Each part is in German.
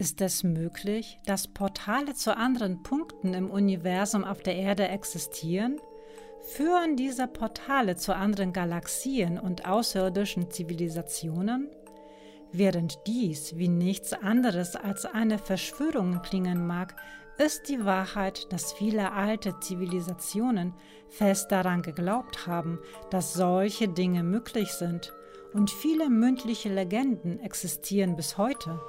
Ist es möglich, dass Portale zu anderen Punkten im Universum auf der Erde existieren? Führen diese Portale zu anderen Galaxien und außerirdischen Zivilisationen? Während dies wie nichts anderes als eine Verschwörung klingen mag, ist die Wahrheit, dass viele alte Zivilisationen fest daran geglaubt haben, dass solche Dinge möglich sind, und viele mündliche Legenden existieren bis heute.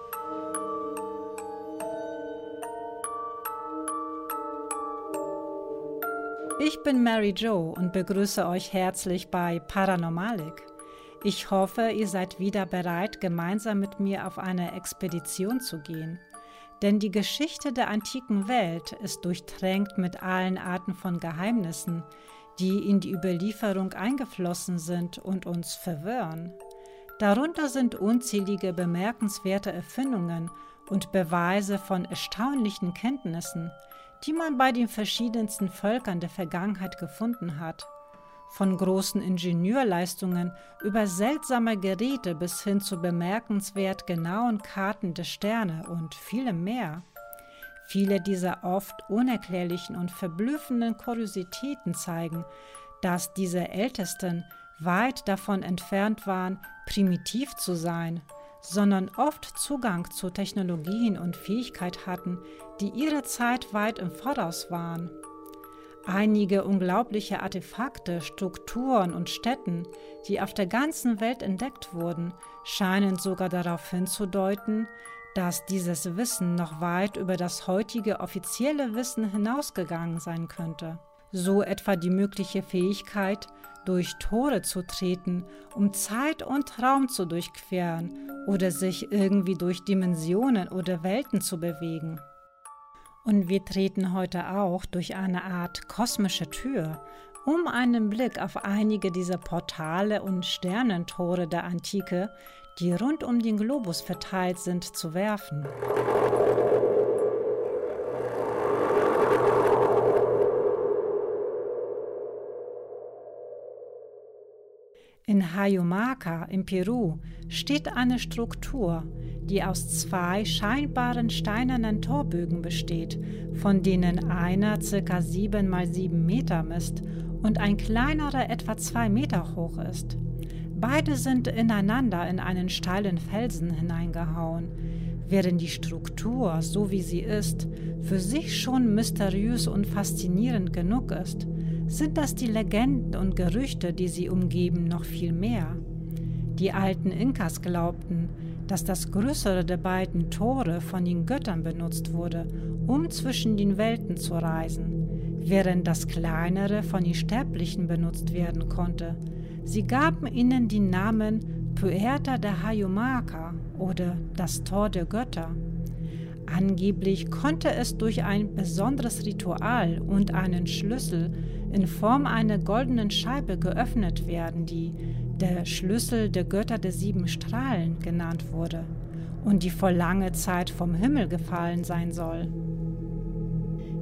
Ich bin Mary Jo und begrüße euch herzlich bei Paranormalik. Ich hoffe, ihr seid wieder bereit, gemeinsam mit mir auf eine Expedition zu gehen. Denn die Geschichte der antiken Welt ist durchtränkt mit allen Arten von Geheimnissen, die in die Überlieferung eingeflossen sind und uns verwirren. Darunter sind unzählige bemerkenswerte Erfindungen und Beweise von erstaunlichen Kenntnissen, die man bei den verschiedensten Völkern der Vergangenheit gefunden hat. Von großen Ingenieurleistungen über seltsame Geräte bis hin zu bemerkenswert genauen Karten der Sterne und vielem mehr. Viele dieser oft unerklärlichen und verblüffenden Kuriositäten zeigen, dass diese Ältesten weit davon entfernt waren, primitiv zu sein sondern oft Zugang zu Technologien und Fähigkeit hatten, die ihre Zeit weit im Voraus waren. Einige unglaubliche Artefakte, Strukturen und Städten, die auf der ganzen Welt entdeckt wurden, scheinen sogar darauf hinzudeuten, dass dieses Wissen noch weit über das heutige offizielle Wissen hinausgegangen sein könnte. So etwa die mögliche Fähigkeit, durch Tore zu treten, um Zeit und Raum zu durchqueren oder sich irgendwie durch Dimensionen oder Welten zu bewegen. Und wir treten heute auch durch eine Art kosmische Tür, um einen Blick auf einige dieser Portale und Sternentore der Antike, die rund um den Globus verteilt sind, zu werfen. In Hayumaca im Peru steht eine Struktur, die aus zwei scheinbaren steinernen Torbögen besteht, von denen einer ca. 7 mal 7 Meter misst und ein kleinerer etwa 2 Meter hoch ist. Beide sind ineinander in einen steilen Felsen hineingehauen, während die Struktur, so wie sie ist, für sich schon mysteriös und faszinierend genug ist sind das die Legenden und Gerüchte, die sie umgeben, noch viel mehr. Die alten Inkas glaubten, dass das größere der beiden Tore von den Göttern benutzt wurde, um zwischen den Welten zu reisen, während das kleinere von den Sterblichen benutzt werden konnte. Sie gaben ihnen die Namen Puerta de Hayumaka oder das Tor der Götter. Angeblich konnte es durch ein besonderes Ritual und einen Schlüssel in Form einer goldenen Scheibe geöffnet werden, die der Schlüssel der Götter der sieben Strahlen genannt wurde und die vor langer Zeit vom Himmel gefallen sein soll.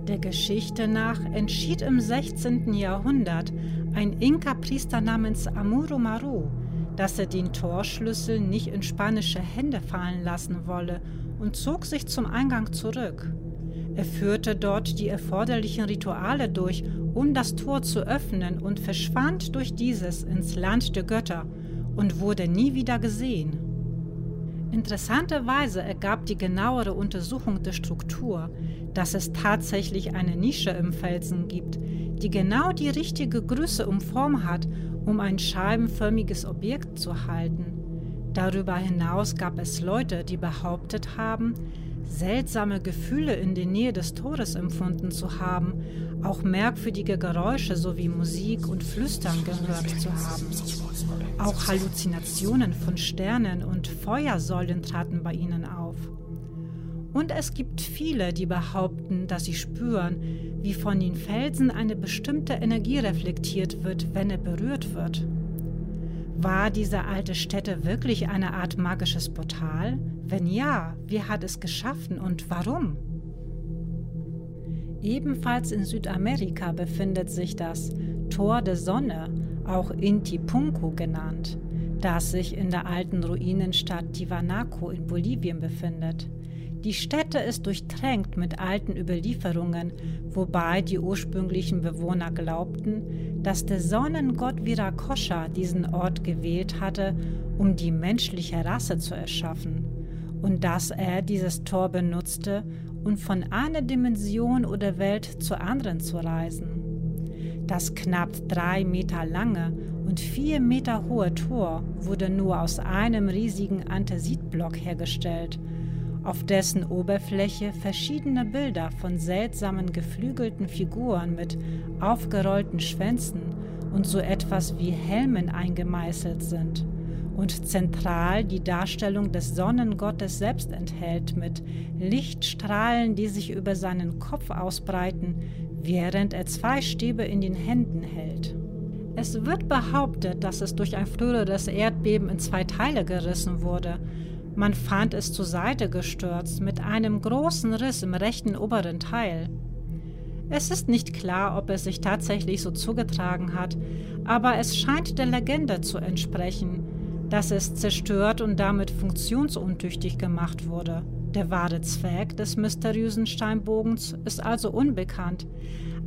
Der Geschichte nach entschied im 16. Jahrhundert ein Inka-Priester namens Amuro Maru, dass er den Torschlüssel nicht in spanische Hände fallen lassen wolle und zog sich zum Eingang zurück. Er führte dort die erforderlichen Rituale durch, um das Tor zu öffnen und verschwand durch dieses ins Land der Götter und wurde nie wieder gesehen. Interessanterweise ergab die genauere Untersuchung der Struktur, dass es tatsächlich eine Nische im Felsen gibt, die genau die richtige Größe und Form hat, um ein scheibenförmiges Objekt zu halten. Darüber hinaus gab es Leute, die behauptet haben, seltsame Gefühle in der Nähe des Tores empfunden zu haben, auch merkwürdige Geräusche sowie Musik und Flüstern gehört zu haben. Auch Halluzinationen von Sternen und Feuersäulen traten bei ihnen auf. Und es gibt viele, die behaupten, dass sie spüren, wie von den Felsen eine bestimmte Energie reflektiert wird, wenn er berührt wird. War diese alte Stätte wirklich eine Art magisches Portal? Wenn ja, wie hat es geschaffen und warum? Ebenfalls in Südamerika befindet sich das Tor der Sonne, auch Inti Punku genannt, das sich in der alten Ruinenstadt Tiwanaku in Bolivien befindet. Die Stätte ist durchtränkt mit alten Überlieferungen, wobei die ursprünglichen Bewohner glaubten, dass der Sonnengott Virakosha diesen Ort gewählt hatte, um die menschliche Rasse zu erschaffen, und dass er dieses Tor benutzte, um von einer Dimension oder Welt zur anderen zu reisen. Das knapp drei Meter lange und vier Meter hohe Tor wurde nur aus einem riesigen Anthesitblock hergestellt auf dessen Oberfläche verschiedene Bilder von seltsamen geflügelten Figuren mit aufgerollten Schwänzen und so etwas wie Helmen eingemeißelt sind und zentral die Darstellung des Sonnengottes selbst enthält mit Lichtstrahlen, die sich über seinen Kopf ausbreiten, während er zwei Stäbe in den Händen hält. Es wird behauptet, dass es durch ein früheres Erdbeben in zwei Teile gerissen wurde, man fand es zur Seite gestürzt mit einem großen Riss im rechten oberen Teil. Es ist nicht klar, ob es sich tatsächlich so zugetragen hat, aber es scheint der Legende zu entsprechen, dass es zerstört und damit funktionsuntüchtig gemacht wurde. Der wahre Zweck des mysteriösen Steinbogens ist also unbekannt,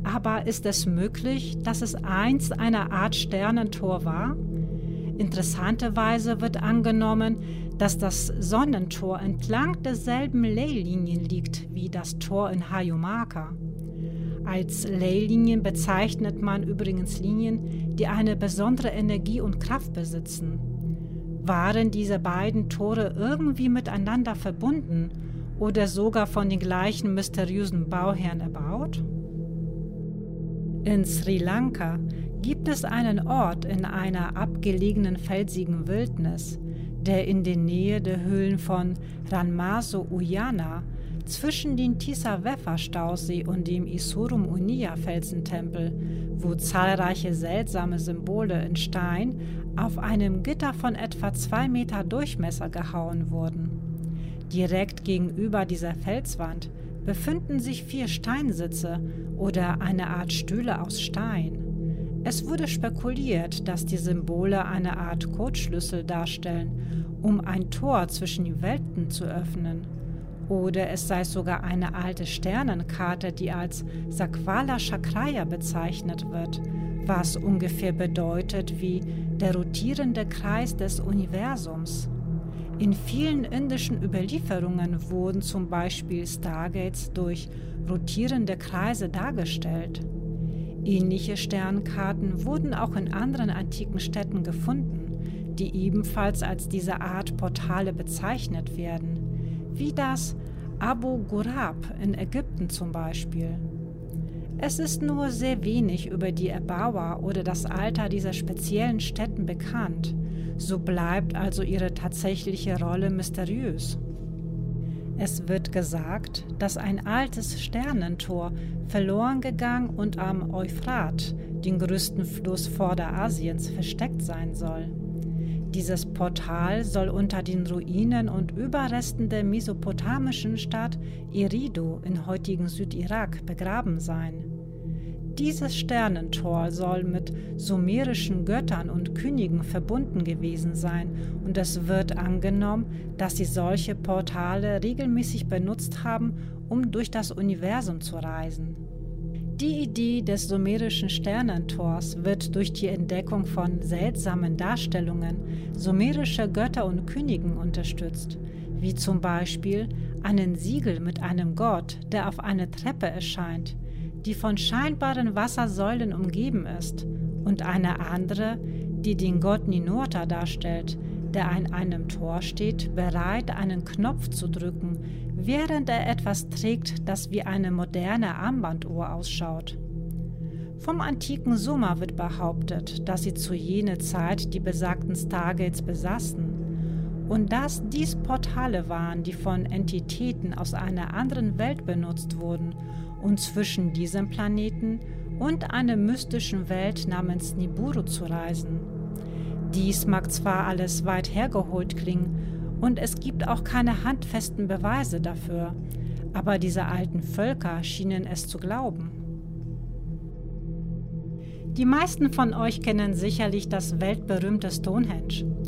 aber ist es möglich, dass es einst eine Art Sternentor war? Interessanterweise wird angenommen, dass das Sonnentor entlang derselben Leylinien liegt wie das Tor in Hayumaka. Als Leylinien bezeichnet man übrigens Linien, die eine besondere Energie und Kraft besitzen. Waren diese beiden Tore irgendwie miteinander verbunden oder sogar von den gleichen mysteriösen Bauherren erbaut? In Sri Lanka gibt es einen Ort in einer abgelegenen felsigen Wildnis, der in der Nähe der Höhlen von Ranmaso Uyana zwischen dem Tisaveffa-Stausee und dem Isurum Unia Felsentempel, wo zahlreiche seltsame Symbole in Stein auf einem Gitter von etwa zwei Meter Durchmesser gehauen wurden. Direkt gegenüber dieser Felswand befinden sich vier Steinsitze oder eine Art Stühle aus Stein. Es wurde spekuliert, dass die Symbole eine Art Codeschlüssel darstellen, um ein Tor zwischen die Welten zu öffnen. Oder es sei sogar eine alte Sternenkarte, die als Sakwala Chakraya bezeichnet wird, was ungefähr bedeutet wie der rotierende Kreis des Universums. In vielen indischen Überlieferungen wurden zum Beispiel Stargates durch rotierende Kreise dargestellt. Ähnliche Sternkarten wurden auch in anderen antiken Städten gefunden, die ebenfalls als diese Art Portale bezeichnet werden, wie das Abu Ghurab in Ägypten zum Beispiel. Es ist nur sehr wenig über die Erbauer oder das Alter dieser speziellen Städten bekannt, so bleibt also ihre tatsächliche Rolle mysteriös. Es wird gesagt, dass ein altes Sternentor verloren gegangen und am Euphrat, den größten Fluss Vorderasiens, versteckt sein soll. Dieses Portal soll unter den Ruinen und Überresten der mesopotamischen Stadt Eridu in heutigen Südirak begraben sein. Dieses Sternentor soll mit sumerischen Göttern und Königen verbunden gewesen sein, und es wird angenommen, dass sie solche Portale regelmäßig benutzt haben, um durch das Universum zu reisen. Die Idee des sumerischen Sternentors wird durch die Entdeckung von seltsamen Darstellungen sumerischer Götter und Königen unterstützt, wie zum Beispiel einen Siegel mit einem Gott, der auf einer Treppe erscheint, die von scheinbaren Wassersäulen umgeben ist, und eine andere, die den Gott Ninurta darstellt, der an einem Tor steht, bereit, einen Knopf zu drücken, während er etwas trägt, das wie eine moderne Armbanduhr ausschaut. Vom antiken Sumer wird behauptet, dass sie zu jener Zeit die besagten Stargates besaßen und dass dies Portale waren, die von Entitäten aus einer anderen Welt benutzt wurden und zwischen diesem Planeten und einer mystischen Welt namens Nibiru zu reisen. Dies mag zwar alles weit hergeholt klingen und es gibt auch keine handfesten Beweise dafür, aber diese alten Völker schienen es zu glauben. Die meisten von euch kennen sicherlich das weltberühmte Stonehenge.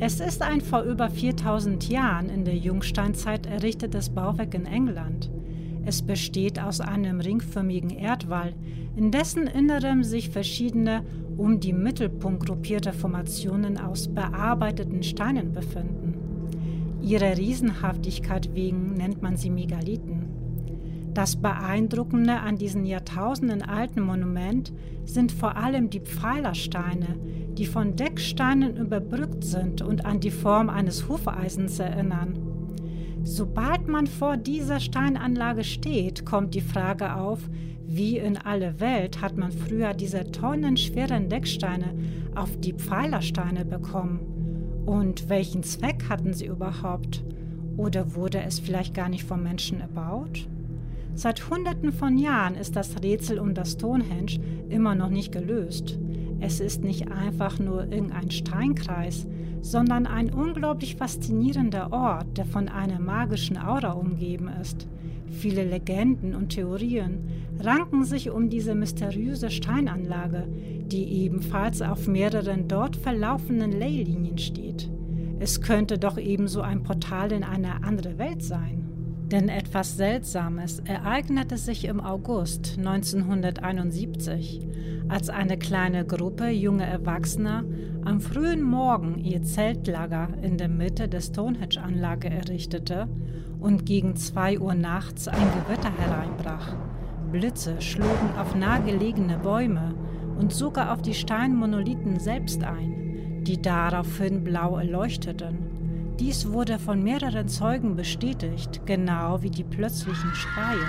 Es ist ein vor über 4000 Jahren in der Jungsteinzeit errichtetes Bauwerk in England. Es besteht aus einem ringförmigen Erdwall, in dessen Innerem sich verschiedene um die Mittelpunkt gruppierte Formationen aus bearbeiteten Steinen befinden. Ihrer Riesenhaftigkeit wegen nennt man sie Megalithen. Das Beeindruckende an diesem Jahrtausenden alten Monument sind vor allem die Pfeilersteine, die von Decksteinen überbrückt sind und an die Form eines Hufeisens erinnern. Sobald man vor dieser Steinanlage steht, kommt die Frage auf, wie in alle Welt hat man früher diese tonnenschweren Decksteine auf die Pfeilersteine bekommen? Und welchen Zweck hatten sie überhaupt? Oder wurde es vielleicht gar nicht vom Menschen erbaut? Seit Hunderten von Jahren ist das Rätsel um das Stonehenge immer noch nicht gelöst. Es ist nicht einfach nur irgendein Steinkreis, sondern ein unglaublich faszinierender Ort, der von einer magischen Aura umgeben ist. Viele Legenden und Theorien ranken sich um diese mysteriöse Steinanlage, die ebenfalls auf mehreren dort verlaufenden Leylinien steht. Es könnte doch ebenso ein Portal in eine andere Welt sein. Denn etwas Seltsames ereignete sich im August 1971, als eine kleine Gruppe junger Erwachsener am frühen Morgen ihr Zeltlager in der Mitte der Stonehenge-Anlage errichtete und gegen zwei Uhr nachts ein Gewitter hereinbrach. Blitze schlugen auf nahegelegene Bäume und sogar auf die Steinmonolithen selbst ein, die daraufhin blau erleuchteten. Dies wurde von mehreren Zeugen bestätigt, genau wie die plötzlichen Schreie.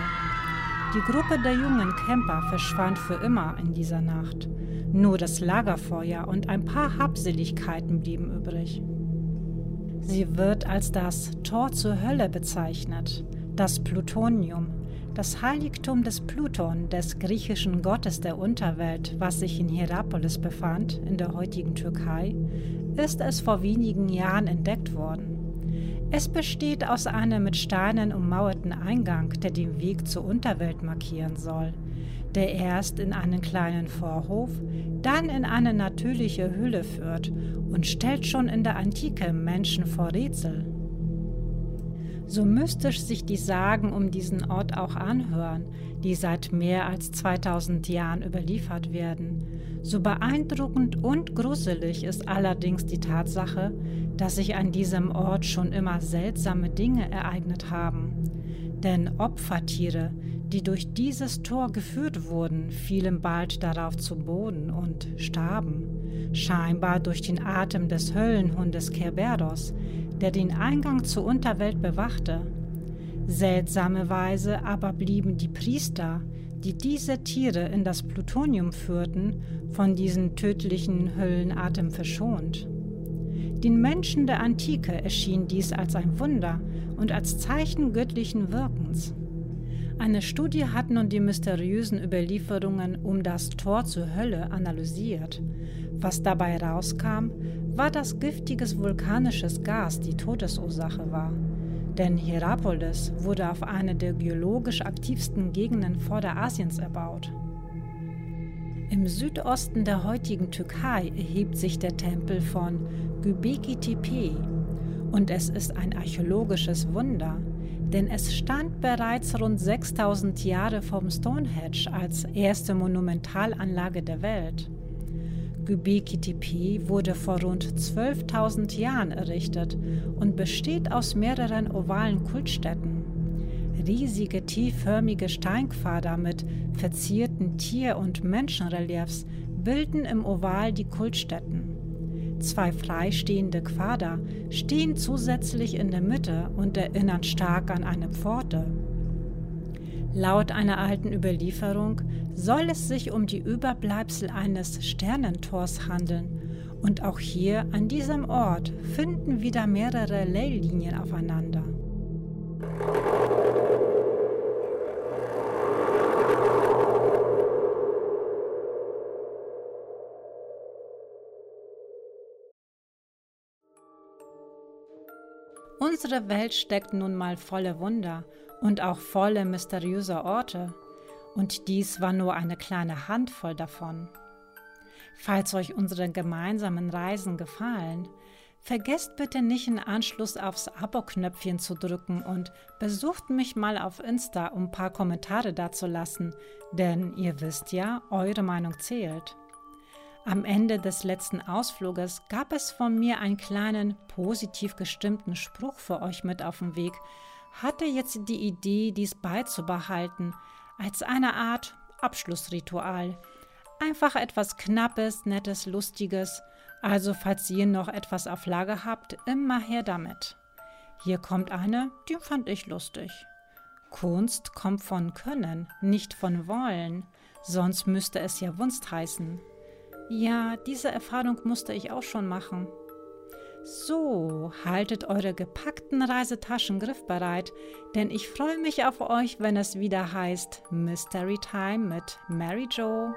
Die Gruppe der jungen Camper verschwand für immer in dieser Nacht. Nur das Lagerfeuer und ein paar Habseligkeiten blieben übrig. Sie wird als das Tor zur Hölle bezeichnet, das Plutonium, das Heiligtum des Pluton, des griechischen Gottes der Unterwelt, was sich in Hierapolis befand, in der heutigen Türkei, ist es vor wenigen Jahren entdeckt worden. Es besteht aus einem mit Steinen ummauerten Eingang, der den Weg zur Unterwelt markieren soll, der erst in einen kleinen Vorhof, dann in eine natürliche Hülle führt und stellt schon in der Antike Menschen vor Rätsel. So mystisch sich die Sagen um diesen Ort auch anhören, die seit mehr als 2000 Jahren überliefert werden, so beeindruckend und gruselig ist allerdings die Tatsache, dass sich an diesem Ort schon immer seltsame Dinge ereignet haben. Denn Opfertiere, die durch dieses Tor geführt wurden, fielen bald darauf zu Boden und starben, scheinbar durch den Atem des Höllenhundes Kerberos, der den Eingang zur Unterwelt bewachte. Seltsamerweise aber blieben die Priester, die diese Tiere in das Plutonium führten, von diesem tödlichen Höllenatem verschont. Den Menschen der Antike erschien dies als ein Wunder und als Zeichen göttlichen Wirkens. Eine Studie hat nun die mysteriösen Überlieferungen um das Tor zur Hölle analysiert. Was dabei rauskam, war, dass giftiges vulkanisches Gas die Todesursache war. Denn Hierapolis wurde auf einer der geologisch aktivsten Gegenden Vorderasiens erbaut. Im Südosten der heutigen Türkei erhebt sich der Tempel von Göbekli Tepe und es ist ein archäologisches Wunder, denn es stand bereits rund 6000 Jahre vom Stonehenge als erste Monumentalanlage der Welt. Göbekli Tepe wurde vor rund 12.000 Jahren errichtet und besteht aus mehreren ovalen Kultstätten. Riesige T-förmige Steinquader mit verzierten Tier- und Menschenreliefs bilden im Oval die Kultstätten. Zwei freistehende Quader stehen zusätzlich in der Mitte und erinnern stark an eine Pforte. Laut einer alten Überlieferung soll es sich um die Überbleibsel eines Sternentors handeln. Und auch hier an diesem Ort finden wieder mehrere Leylinien aufeinander. Unsere Welt steckt nun mal voller Wunder und auch volle mysteriöser Orte, und dies war nur eine kleine Handvoll davon. Falls euch unsere gemeinsamen Reisen gefallen, Vergesst bitte nicht in Anschluss aufs Abo-Knöpfchen zu drücken und besucht mich mal auf Insta, um ein paar Kommentare dazulassen, denn ihr wisst ja, eure Meinung zählt. Am Ende des letzten Ausfluges gab es von mir einen kleinen positiv gestimmten Spruch für euch mit auf den Weg, hatte jetzt die Idee, dies beizubehalten, als eine Art Abschlussritual. Einfach etwas Knappes, Nettes, Lustiges, also falls ihr noch etwas auf Lager habt, immer her damit. Hier kommt eine, die fand ich lustig. Kunst kommt von Können, nicht von Wollen, sonst müsste es ja Wunst heißen. Ja, diese Erfahrung musste ich auch schon machen. So, haltet eure gepackten Reisetaschen griffbereit, denn ich freue mich auf euch, wenn es wieder heißt Mystery Time mit Mary Jo.